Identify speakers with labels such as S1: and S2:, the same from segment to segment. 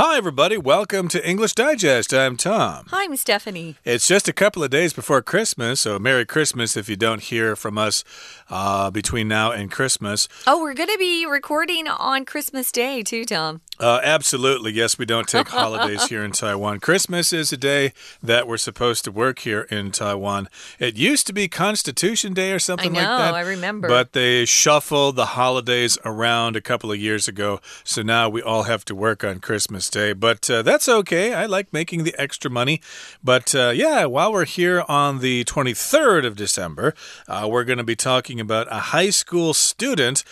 S1: Hi, everybody. Welcome to English Digest. I'm Tom.
S2: Hi, I'm Stephanie.
S1: It's just a couple of days before Christmas, so Merry Christmas if you don't hear from us uh, between now and Christmas.
S2: Oh, we're going to be recording on Christmas Day, too, Tom.
S1: Uh, absolutely. Yes, we don't take holidays here in Taiwan. Christmas is a day that we're supposed to work here in Taiwan. It used to be Constitution Day or something
S2: know,
S1: like that.
S2: I remember.
S1: But they shuffled the holidays around a couple of years ago. So now we all have to work on Christmas But uh, that's okay. I like making the extra money. But uh, yeah, while we're here on the 23rd of December, uh, we're going to be talking about a high school student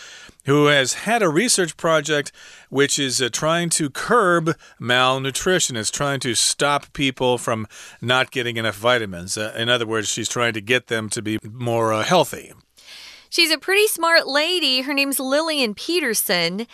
S1: who has had a research project which is uh, trying to curb malnutrition, is trying to stop people from not getting enough vitamins. Uh, in other words, she's trying to get them to be more uh, healthy.
S2: She's a pretty smart lady. Her name's Lillian Peterson.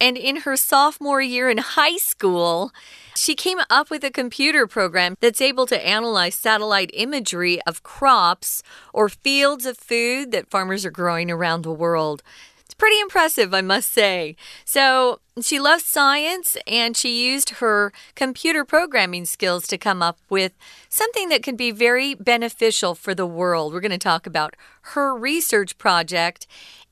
S2: And in her sophomore year in high school, she came up with a computer program that's able to analyze satellite imagery of crops or fields of food that farmers are growing around the world It's pretty impressive, I must say. So she loves science and she used her computer programming skills to come up with something that can be very beneficial for the world. We're going to talk about her research project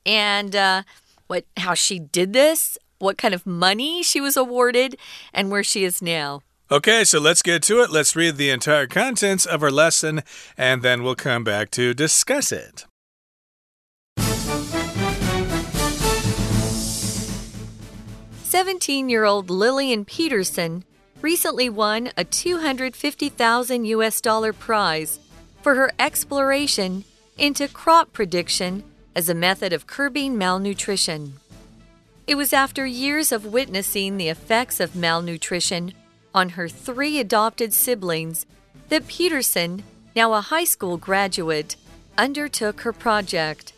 S2: and uh, what how she did this, what kind of money she was awarded, and where she is now.
S1: Okay, so let's get to it. Let's read the entire contents of our lesson, and then we'll come back to discuss it.
S2: 17 year old Lillian Peterson recently won a 250,000 US dollar prize for her exploration into crop prediction as a method of curbing malnutrition. It was after years of witnessing the effects of malnutrition on her three adopted siblings that Peterson, now a high school graduate, undertook her project.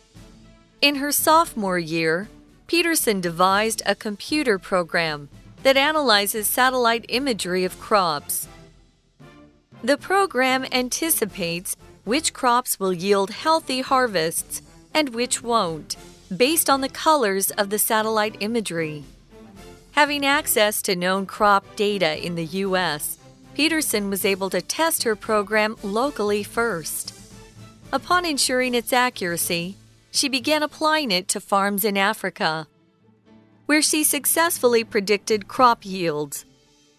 S2: In her sophomore year, Peterson devised a computer program that analyzes satellite imagery of crops. The program anticipates which crops will yield healthy harvests and which won't, based on the colors of the satellite imagery. Having access to known crop data in the U.S., Peterson was able to test her program locally first. Upon ensuring its accuracy, she began applying it to farms in Africa, where she successfully predicted crop yields.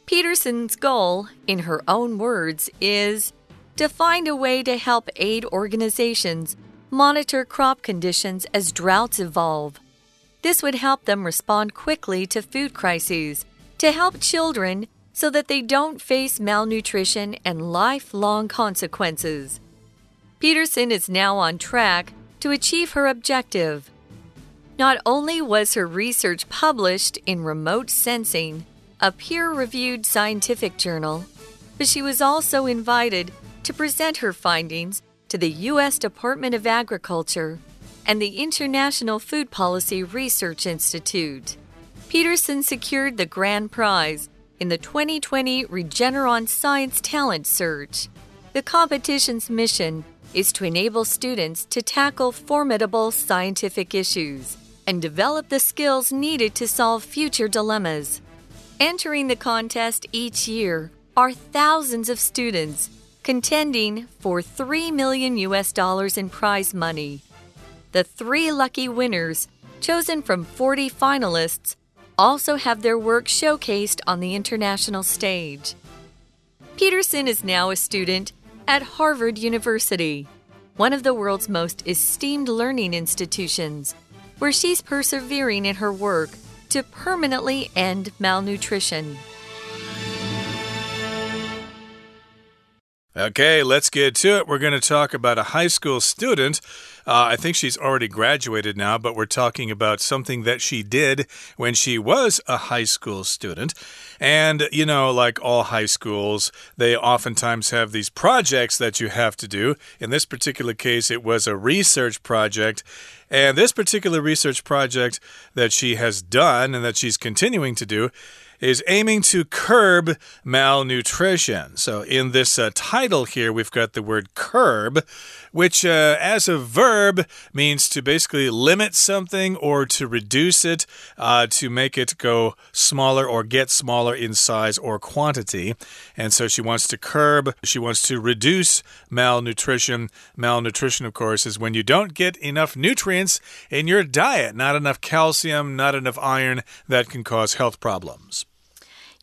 S2: Peterson's goal, in her own words, is to find a way to help aid organizations monitor crop conditions as droughts evolve. This would help them respond quickly to food crises, to help children so that they don't face malnutrition and lifelong consequences. Peterson is now on track to achieve her objective. Not only was her research published in Remote Sensing, a peer reviewed scientific journal, but she was also invited to present her findings to the U.S. Department of Agriculture and the International Food Policy Research Institute. Peterson secured the grand prize in the 2020 Regeneron Science Talent Search. The competition's mission is to enable students to tackle formidable scientific issues and develop the skills needed to solve future dilemmas. Entering the contest each year are thousands of students contending for 3 million US dollars in prize money. The three lucky winners, chosen from 40 finalists, also have their work showcased on the international stage. Peterson is now a student at Harvard University, one of the world's most esteemed learning institutions, where she's persevering in her work to permanently end malnutrition.
S1: Okay, let's get to it. We're going to talk about a high school student. Uh, I think she's already graduated now, but we're talking about something that she did when she was a high school student. And, you know, like all high schools, they oftentimes have these projects that you have to do. In this particular case, it was a research project. And this particular research project that she has done and that she's continuing to do is aiming to curb malnutrition. So, in this uh, title here, we've got the word curb, which uh, as a verb means to basically limit something or to reduce it, uh, to make it go smaller or get smaller in size or quantity. And so she wants to curb, she wants to reduce malnutrition. Malnutrition, of course, is when you don't get enough nutrients in your diet, not enough calcium, not enough iron that can cause health problems.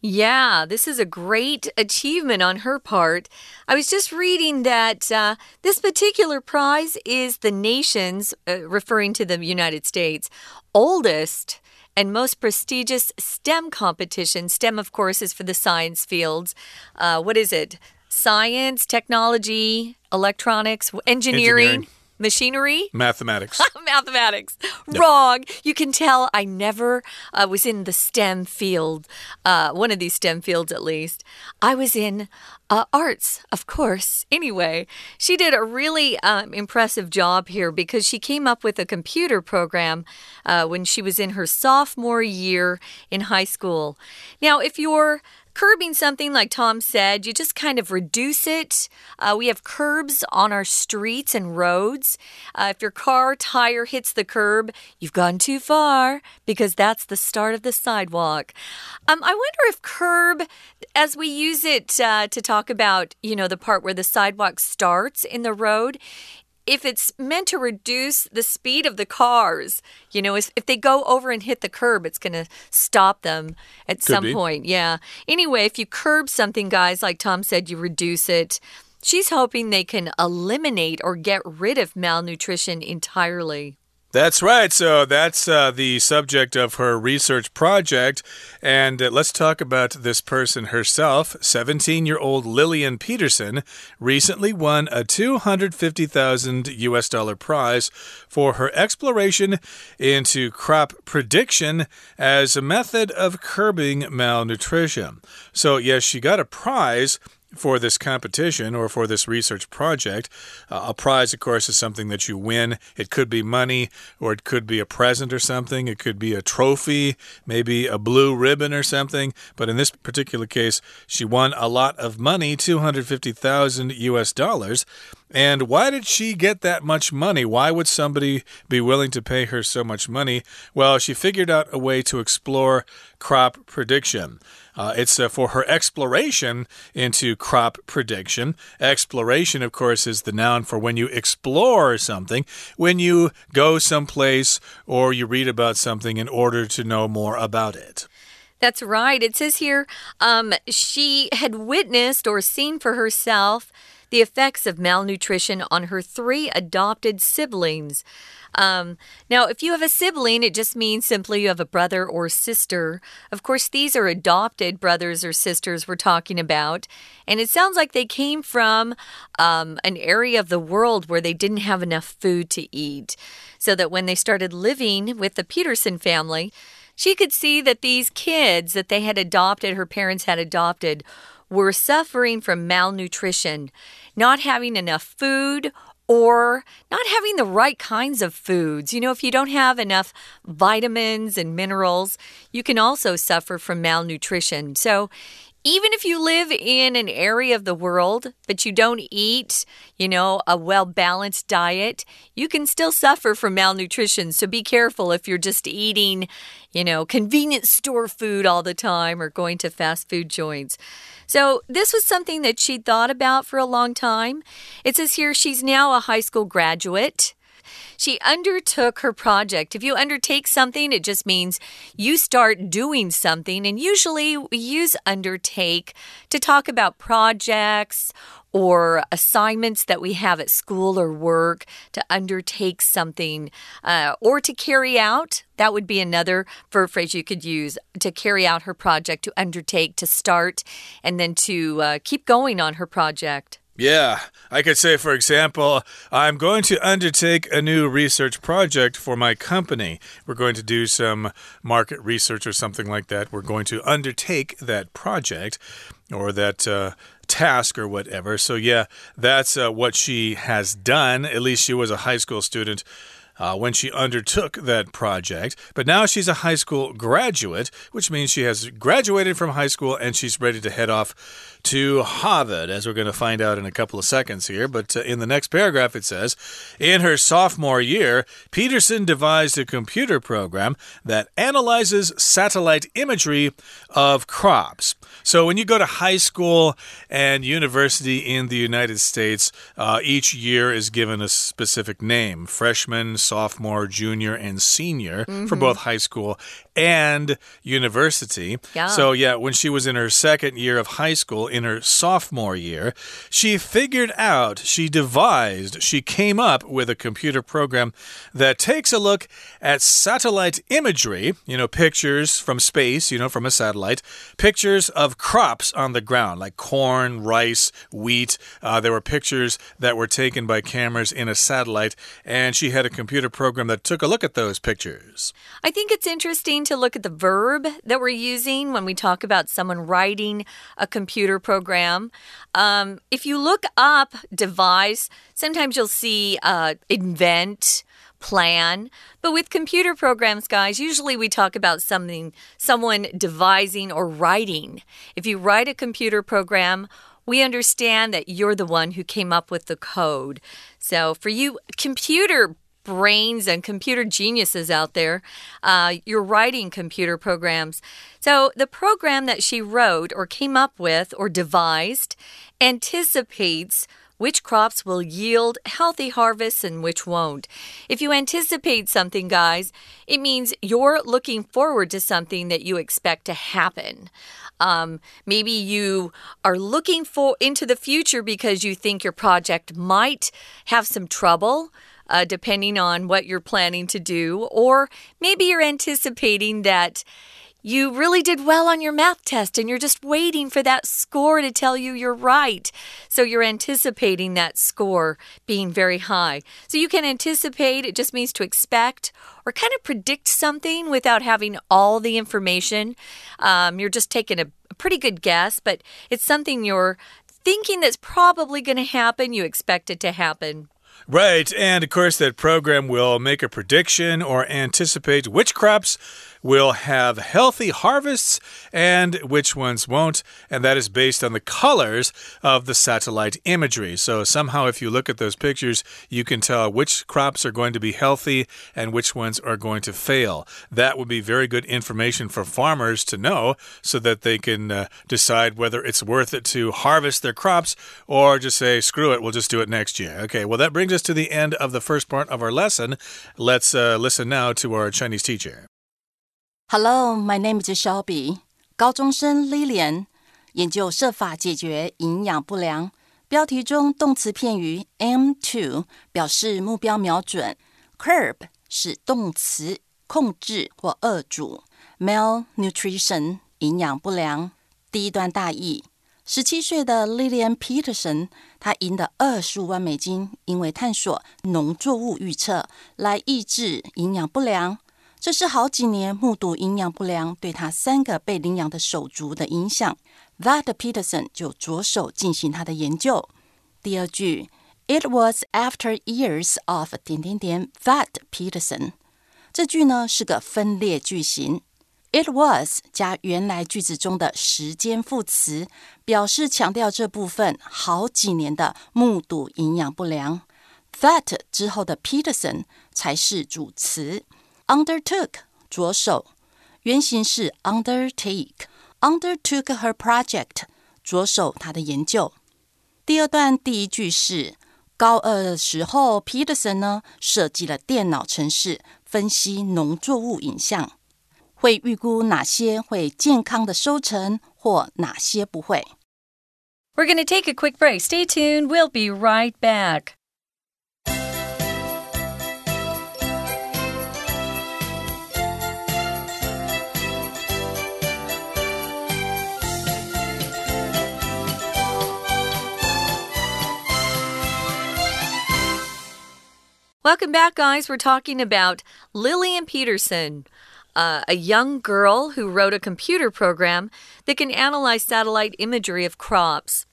S2: Yeah, this is a great achievement on her part. I was just reading that uh, this particular prize is the nation's, uh, referring to the United States, oldest and most prestigious STEM competition. STEM, of course, is for the science fields. Uh, what is it? Science, technology, electronics, engineering. engineering machinery?
S1: Mathematics.
S2: Mathematics. Yep. Wrong. You can tell I never uh, was in the STEM field, uh, one of these STEM fields at least. I was in uh, arts, of course. Anyway, she did a really um, impressive job here because she came up with a computer program uh, when she was in her sophomore year in high school. Now, if you're Curbing something, like Tom said, you just kind of reduce it. Uh, we have curbs on our streets and roads. Uh, if your car tire hits the curb, you've gone too far because that's the start of the sidewalk. Um, I wonder if curb, as we use it uh, to talk about, you know, the part where the sidewalk starts in the road, if it's meant to reduce the speed of the cars, you know, if they go over and hit the curb, it's going to stop them at Could some be. point. Yeah. Anyway, if you curb something, guys, like Tom said, you reduce it. She's hoping they can eliminate or get rid of malnutrition entirely.
S1: That's right. So that's uh, the subject of her research project. And uh, let's talk about this person herself. 17 year old Lillian Peterson recently won a 250,000 US dollar prize for her exploration into crop prediction as a method of curbing malnutrition. So, yes, she got a prize for this competition or for this research project. Uh, a prize, of course, is something that you win. It could be money or it could be a present or something. It could be a trophy, maybe a blue ribbon or something. But in this particular case, she won a lot of money 250,000 US dollars. And why did she get that much money? Why would somebody be willing to pay her so much money? Well, she figured out a way to explore crop prediction. Uh, it's uh, for her exploration into crop prediction. Exploration, of course, is the noun for when you explore something, when you go someplace or you read about something in order to know more about it.
S2: That's right. It says here um, she had witnessed or seen for herself the effects of malnutrition on her three adopted siblings. Um, now, if you have a sibling, it just means simply you have a brother or sister. Of course, these are adopted brothers or sisters we're talking about. And it sounds like they came from um, an area of the world where they didn't have enough food to eat. So that when they started living with the Peterson family, she could see that these kids that they had adopted, her parents had adopted, were suffering from malnutrition, not having enough food or not having the right kinds of foods. You know, if you don't have enough vitamins and minerals, you can also suffer from malnutrition. So, even if you live in an area of the world, but you don't eat, you know, a well balanced diet, you can still suffer from malnutrition. So be careful if you're just eating, you know, convenience store food all the time or going to fast food joints. So, this was something that she'd thought about for a long time. It says here she's now a high school graduate. She undertook her project. If you undertake something, it just means you start doing something. And usually we use undertake to talk about projects or assignments that we have at school or work to undertake something uh, or to carry out. That would be another verb phrase you could use to carry out her project, to undertake, to start, and then to uh, keep going on her project.
S1: Yeah, I could say, for example, I'm going to undertake a new research project for my company. We're going to do some market research or something like that. We're going to undertake that project or that uh, task or whatever. So, yeah, that's uh, what she has done. At least she was a high school student. Uh, when she undertook that project. But now she's a high school graduate, which means she has graduated from high school and she's ready to head off to Harvard, as we're going to find out in a couple of seconds here. But uh, in the next paragraph, it says In her sophomore year, Peterson devised a computer program that analyzes satellite imagery of crops. So when you go to high school and university in the United States, uh, each year is given a specific name freshman, sophomore, junior, and senior mm -hmm. for mm-hmm. both high school and university.
S2: Yeah.
S1: So, yeah, when she was in her second year of high school, in her sophomore year, she figured out, she devised, she came up with a computer program that takes a look at satellite imagery, you know, pictures from space, you know, from a satellite, pictures of crops on the ground, like corn, rice, wheat. Uh, there were pictures that were taken by cameras in a satellite, and she had a computer program that took a look at those pictures.
S2: I think it's interesting to look at the verb that we're using when we talk about someone writing a computer program. Um, if you look up devise, sometimes you'll see uh, invent plan. But with computer programs, guys, usually we talk about something, someone devising or writing. If you write a computer program, we understand that you're the one who came up with the code. So for you computer brains and computer geniuses out there. Uh, you're writing computer programs. So, the program that she wrote or came up with or devised anticipates which crops will yield healthy harvests and which won't. If you anticipate something, guys, it means you're looking forward to something that you expect to happen. Um, maybe you are looking for into the future because you think your project might have some trouble uh, depending on what you're planning to do. Or maybe you're anticipating that you really did well on your math test and you're just waiting for that score to tell you you're right. So you're anticipating that score being very high. So you can anticipate, it just means to expect or kind of predict something without having all the information. Um, you're just taking a, a pretty good guess, but it's something you're thinking that's probably going to happen. You expect it to happen.
S1: Right, and of course, that program will make a prediction or anticipate which crops will have healthy harvests and which ones won't. And that is based on the colors of the satellite imagery. So somehow, if you look at those pictures, you can tell which crops are going to be healthy and which ones are going to fail. That would be very good information for farmers to know so that they can uh, decide whether it's worth it to harvest their crops or just say, screw it, we'll just do it next year. Okay, well, that brings us to the end of the first part of our lesson. Let's uh, listen now to our Chinese teacher.
S3: Hello, my name is Shelby。高中生 Lilian 研究设法解决营养不良。标题中动词片语 aim to 表示目标瞄准，curb 是动词控制或遏阻，malnutrition 营养不良。第一段大意：十七岁的 Lilian Peterson，他赢得二十五万美金，因为探索农作物预测来抑制营养不良。这是好几年目睹营养不良对他三个被领养的手足的影响。That Peterson 就着手进行他的研究。第二句，It was after years of 点点点 that Peterson。这句呢是个分裂句型。It was 加原来句子中的时间副词，表示强调这部分好几年的目睹营养不良。That 之后的 Peterson 才是主词。undertook 着手，原型是 undertake。undertook her project 着手她的研究。第二段第一句是高二的时候，Peterson 呢设计了电脑程式分析农作物影像，会预估哪些会健康的收成，或哪些不会。
S2: We're going to take a quick break. Stay tuned. We'll be right back. Welcome back, guys. We're talking about Lillian Peterson, uh, a young girl who wrote a computer program that can analyze satellite imagery of crops.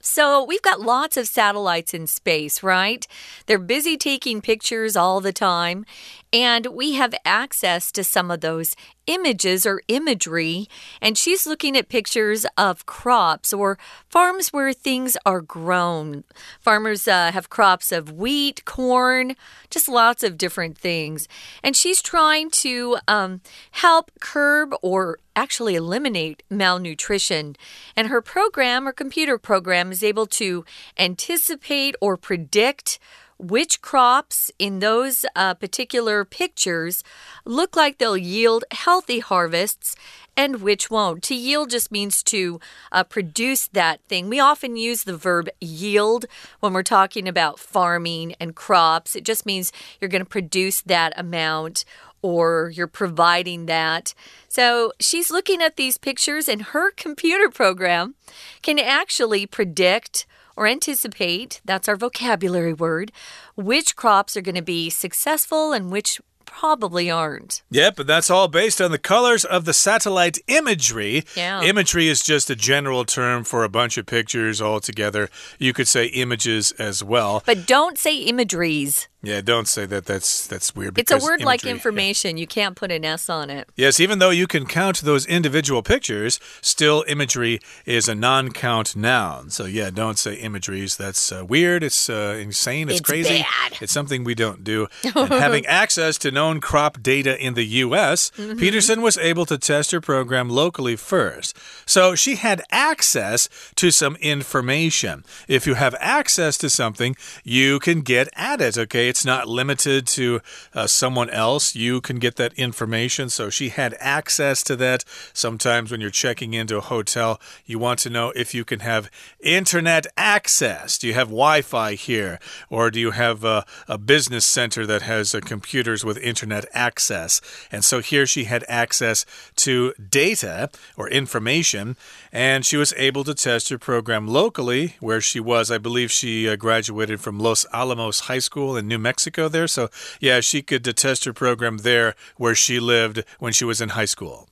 S2: So we've got lots of satellites in space, right? They're busy taking pictures all the time, and we have access to some of those images or imagery. And she's looking at pictures of crops or farms where things are grown. Farmers uh, have crops of wheat, corn, just lots of different things. And she's trying to um, help curb or actually eliminate malnutrition. And her program, or computer program, is able to anticipate or predict which crops in those uh, particular pictures look like they'll yield healthy harvests and which won't. To yield just means to uh, produce that thing. We often use the verb yield when we're talking about farming and crops. It just means you're going to produce that amount or you're providing that. So she's looking at these pictures, and her computer program can actually predict or anticipate that's our vocabulary word which crops are going to be successful and which probably aren't.
S1: Yep, but that's all based on the colors of the satellite imagery.
S2: Yeah.
S1: Imagery is just a general term for a bunch of pictures all together. You could say images as well.
S2: But don't say imageries.
S1: Yeah, don't say that. That's that's weird.
S2: It's a word like
S1: imagery-
S2: information. You can't put an S on it.
S1: Yes, even though you can count those individual pictures, still imagery is a non-count noun. So yeah, don't say imageries. That's uh, weird. It's uh, insane. It's,
S2: It's
S1: crazy.
S2: bad.
S1: It's something we don't do. Having access to known crop data in the U.S.,
S2: Mm-hmm.
S1: Peterson was able to test her program locally first. So she had access to some information. If you have access to something, you can get at it. Okay, it's not limited to uh, someone else. You can get that information. So she had access to that. Sometimes when you're checking into a hotel, you want to know if you can have internet access. Do you have Wi Fi here? Or do you have a, a business center that has uh, computers with internet access? And so here she had access to data or information, and she was able to test her program locally where she was. I believe she uh, graduated from Los Alamos High School in New Mexico there. So, yeah, she could test her program there where she lived when she was in high school.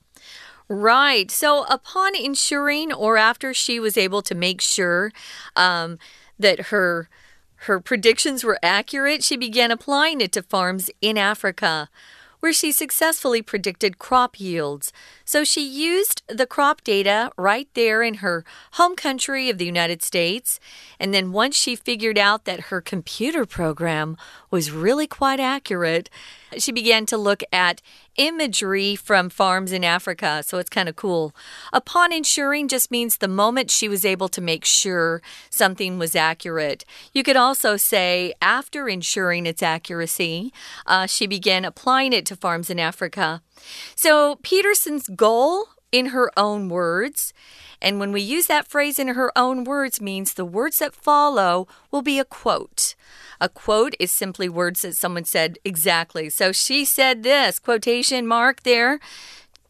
S2: Right. So, upon ensuring, or after she was able to make sure um, that her her predictions were accurate, she began applying it to farms in Africa, where she successfully predicted crop yields. So she used the crop data right there in her home country of the United States. And then once she figured out that her computer program was really quite accurate, she began to look at imagery from farms in Africa. So it's kind of cool. Upon ensuring just means the moment she was able to make sure something was accurate. You could also say after ensuring its accuracy, uh, she began applying it to farms in Africa. So Peterson's goal, in her own words, and when we use that phrase in her own words, means the words that follow will be a quote. A quote is simply words that someone said exactly. So she said this quotation mark there.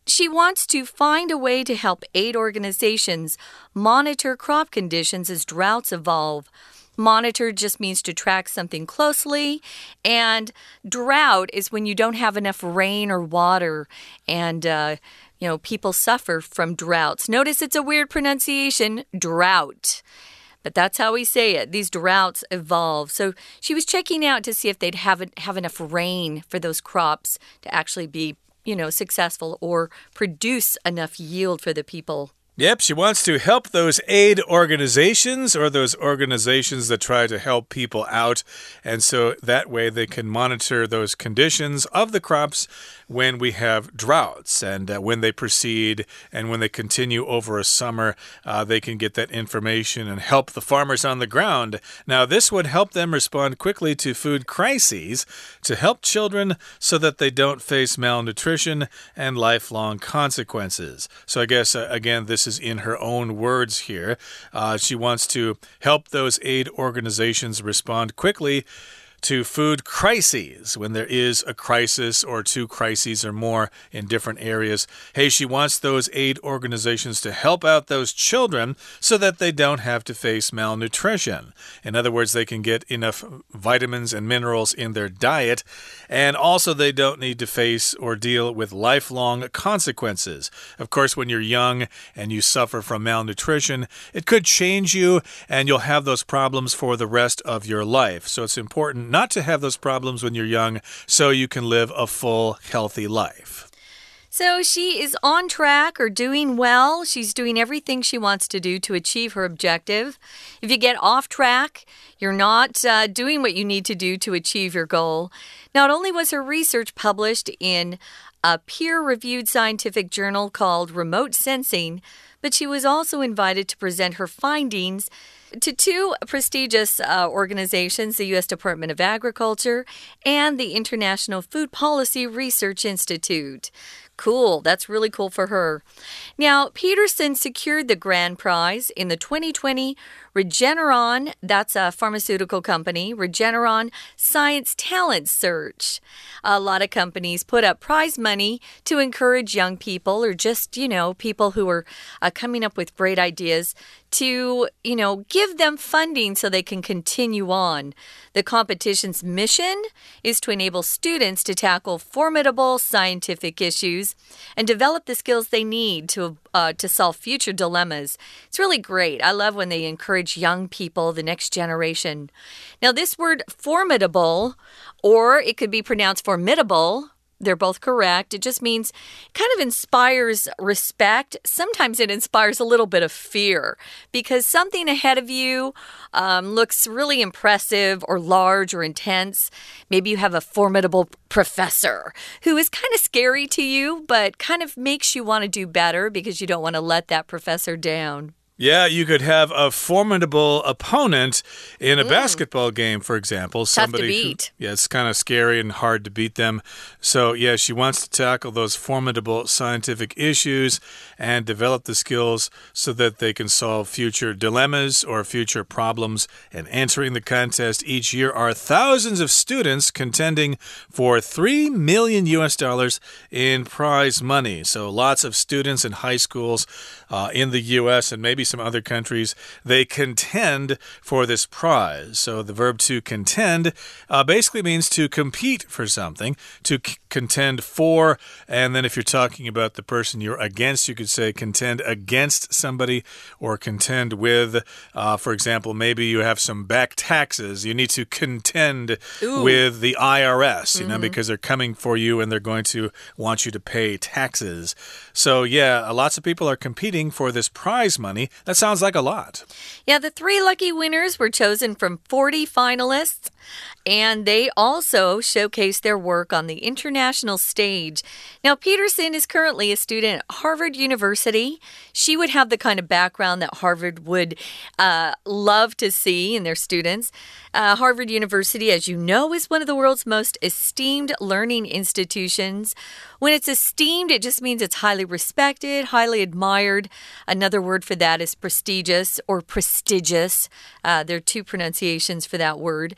S2: She wants to find a way to help aid organizations monitor crop conditions as droughts evolve. Monitor just means to track something closely, and drought is when you don't have enough rain or water, and uh, you know people suffer from droughts. Notice it's a weird pronunciation, drought. But that's how we say it. These droughts evolve. So she was checking out to see if they'd have, have enough rain for those crops to actually be, you know, successful or produce enough yield for the people.
S1: Yep, she wants to help those aid organizations or those organizations that try to help people out. And so that way they can monitor those conditions of the crops when we have droughts and uh, when they proceed and when they continue over a summer, uh, they can get that information and help the farmers on the ground. Now, this would help them respond quickly to food crises to help children so that they don't face malnutrition and lifelong consequences. So, I guess, uh, again, this is in her own words here. Uh, she wants to help those aid organizations respond quickly to food crises when there is a crisis or two crises or more in different areas. Hey, she wants those aid organizations to help out those children so that they don't have to face malnutrition. In other words, they can get enough vitamins and minerals in their diet, and also they don't need to face or deal with lifelong consequences. Of course, when you're young and you suffer from malnutrition, it could change you and you'll have those problems for the rest of your life. So it's important not to have those problems when you're young so you can live a full, healthy life.
S2: So she is on track or doing well. She's doing everything she wants to do to achieve her objective. If you get off track, you're not uh, doing what you need to do to achieve your goal. Not only was her research published in a peer reviewed scientific journal called Remote Sensing, but she was also invited to present her findings to two prestigious uh, organizations the U.S. Department of Agriculture and the International Food Policy Research Institute. Cool. That's really cool for her. Now, Peterson secured the grand prize in the 2020 Regeneron, that's a pharmaceutical company, Regeneron Science Talent Search. A lot of companies put up prize money to encourage young people or just, you know, people who are uh, coming up with great ideas to, you know, give them funding so they can continue on. The competition's mission is to enable students to tackle formidable scientific issues and develop the skills they need to uh, to solve future dilemmas. It's really great. I love when they encourage young people, the next generation. Now, this word formidable, or it could be pronounced formidable, they're both correct. It just means kind of inspires respect. Sometimes it inspires a little bit of fear because something ahead of you um, looks really impressive or large or intense. Maybe you have a formidable professor who is kind of scary to you, but kind of makes you want to do better because you don't want to let that professor down.
S1: Yeah, you could have a formidable opponent in a mm. basketball game, for example.
S2: Tough Somebody to beat.
S1: Who, yeah, it's kind of scary and hard to beat them. So, yeah, she wants to tackle those formidable scientific issues and develop the skills so that they can solve future dilemmas or future problems. And entering the contest each year are thousands of students contending for 3 million US dollars in prize money. So, lots of students in high schools uh, in the US and maybe some other countries, they contend for this prize. So the verb to contend uh, basically means to compete for something, to contend for. And then if you're talking about the person you're against, you could say contend against somebody or contend with. Uh, for example, maybe you have some back taxes. You need to contend Ooh. with the IRS, you mm -hmm. know, mm-hmm. because they're coming for you and they're going to want you to pay taxes. So, yeah, lots of people are competing for this prize money. That sounds like a lot.
S2: Yeah, the three lucky winners were chosen from 40 finalists, and they also showcased their work on the international stage. Now, Peterson is currently a student at Harvard University. She would have the kind of background that Harvard would uh, love to see in their students. Uh, Harvard University, as you know, is one of the world's most esteemed learning institutions. When it's esteemed, it just means it's highly respected, highly admired. Another word for that is prestigious or prestigious. Uh, there are two pronunciations for that word.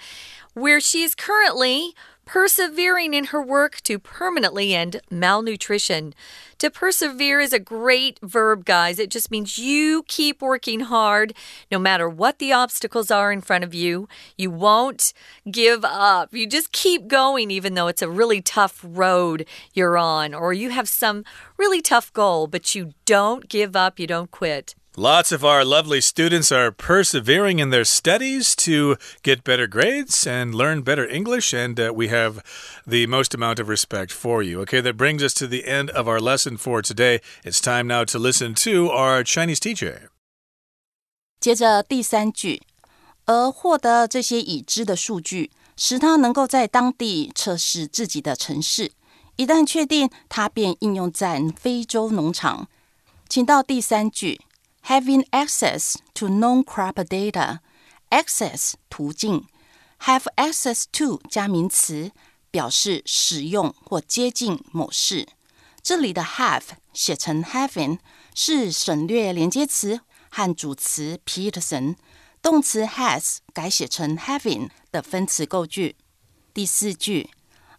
S2: Where she is currently persevering in her work to permanently end malnutrition. To persevere is a great verb, guys. It just means you keep working hard no matter what the obstacles are in front of you. You won't give up. You just keep going, even though it's a really tough road you're on, or you have some really tough goal, but you don't give up, you don't quit.
S1: Lots of our lovely students are persevering in their studies to get better grades and learn better English, and uh, we have the most amount of respect for you. Okay, that brings us to the end of our lesson for today. It's time now to listen to our Chinese teacher.
S3: 接着第三句，而获得这些已知的数据，使他能够在当地测试自己的城市。一旦确定，他便应用在非洲农场。请到第三句。 having access to known crop data. Access 途径，have access to 加名词，表示使用或接近某事。这里的 have 写成 having 是省略连接词和主词 Peterson，动词 has 改写成 having 的分词构句。 第四句，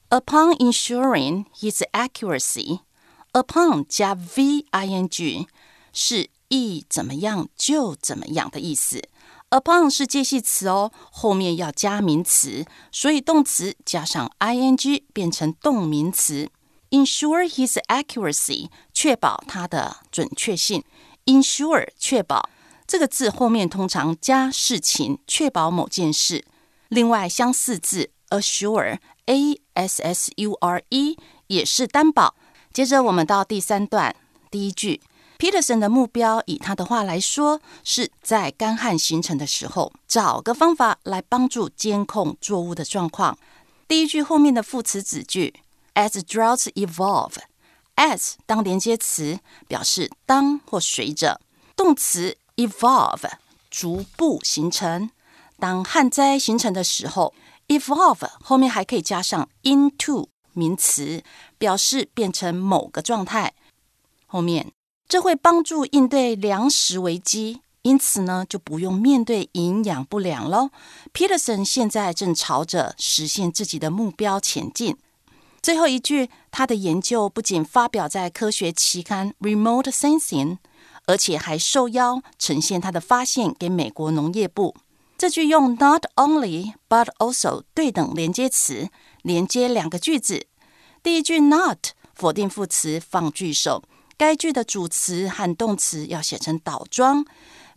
S3: Upon ensuring his accuracy，upon 加 v i n g 是 意怎么样就怎么样的意思。upon 是介系词哦，后面要加名词，所以动词加上 i n g 变成动名词。Ensure his accuracy，确保它的准确性。Ensure 确保这个字后面通常加事情，确保某件事。另外相似字 assure，a s s u r e 也是担保。接着我们到第三段第一句。Peterson 的目标，以他的话来说，是在干旱形成的时候，找个方法来帮助监控作物的状况。第一句后面的副词子句，as droughts evolve，as 当连接词，表示当或随着；动词 evolve 逐步形成。当旱灾形成的时候，evolve 后面还可以加上 into 名词，表示变成某个状态。后面。这会帮助应对粮食危机，因此呢，就不用面对营养不良喽。Peterson 现在正朝着实现自己的目标前进。最后一句，他的研究不仅发表在科学期刊《Remote Sensing》，而且还受邀呈现他的发现给美国农业部。这句用 “not only but also” 对等连接词连接两个句子。第一句 “not” 否定副词放句首。该句的主词和动词要写成倒装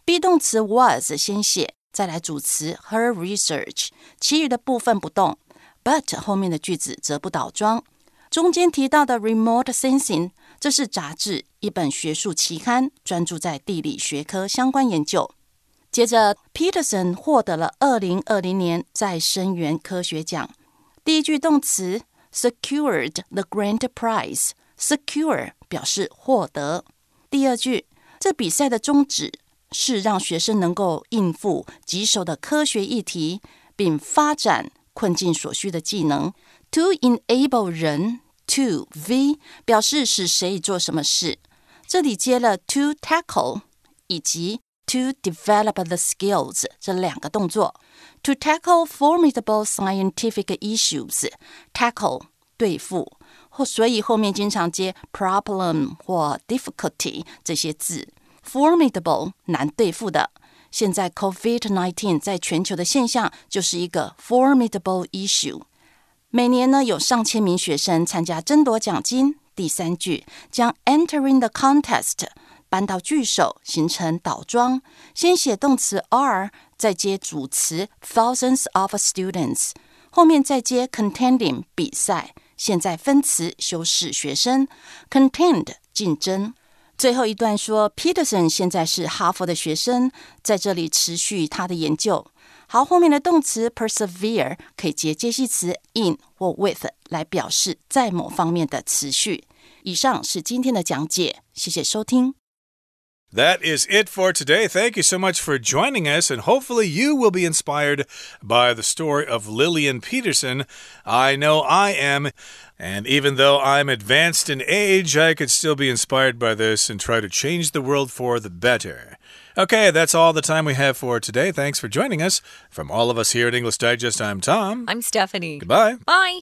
S3: ，be 动词 was 先写，再来主词 her research，其余的部分不动。But 后面的句子则不倒装。中间提到的 remote sensing，这是杂志，一本学术期刊，专注在地理学科相关研究。接着，Peterson 获得了二零二零年再生源科学奖。第一句动词 secured the grand prize。secure 表示获得。第二句，这比赛的宗旨是让学生能够应付棘手的科学议题，并发展困境所需的技能。To enable 人 to v 表示使谁做什么事，这里接了 to tackle 以及 to develop the skills 这两个动作。To tackle formidable scientific issues，tackle 对付。 或所以后面经常接 problem 或 difficulty 这些字，formidable 难对付的。现在 COVID-19 在全球的现象就是一个 formidable issue。每年呢有上千名学生参加争夺奖金。第三句将 entering the contest 搬到句首，形成倒装，先写动词 are，再接主词 thousands of students，后面再接 contending 比赛。现在分词修饰学生，contained 竞争。最后一段说，Peterson 现在是哈佛的学生，在这里持续他的研究。好，后面的动词 persevere 可以接介系词 in 或 with 来表示在某方面的持续。以上是今天的讲解，谢谢收听。
S1: That is it for today. Thank you so much for joining us, and hopefully, you will be inspired by the story of Lillian Peterson. I know I am. And even though I'm advanced in age, I could still be inspired by this and try to change the world for the better. Okay, that's all the time we have for today. Thanks for joining us. From all of us here at English Digest, I'm Tom.
S2: I'm Stephanie.
S1: Goodbye.
S2: Bye.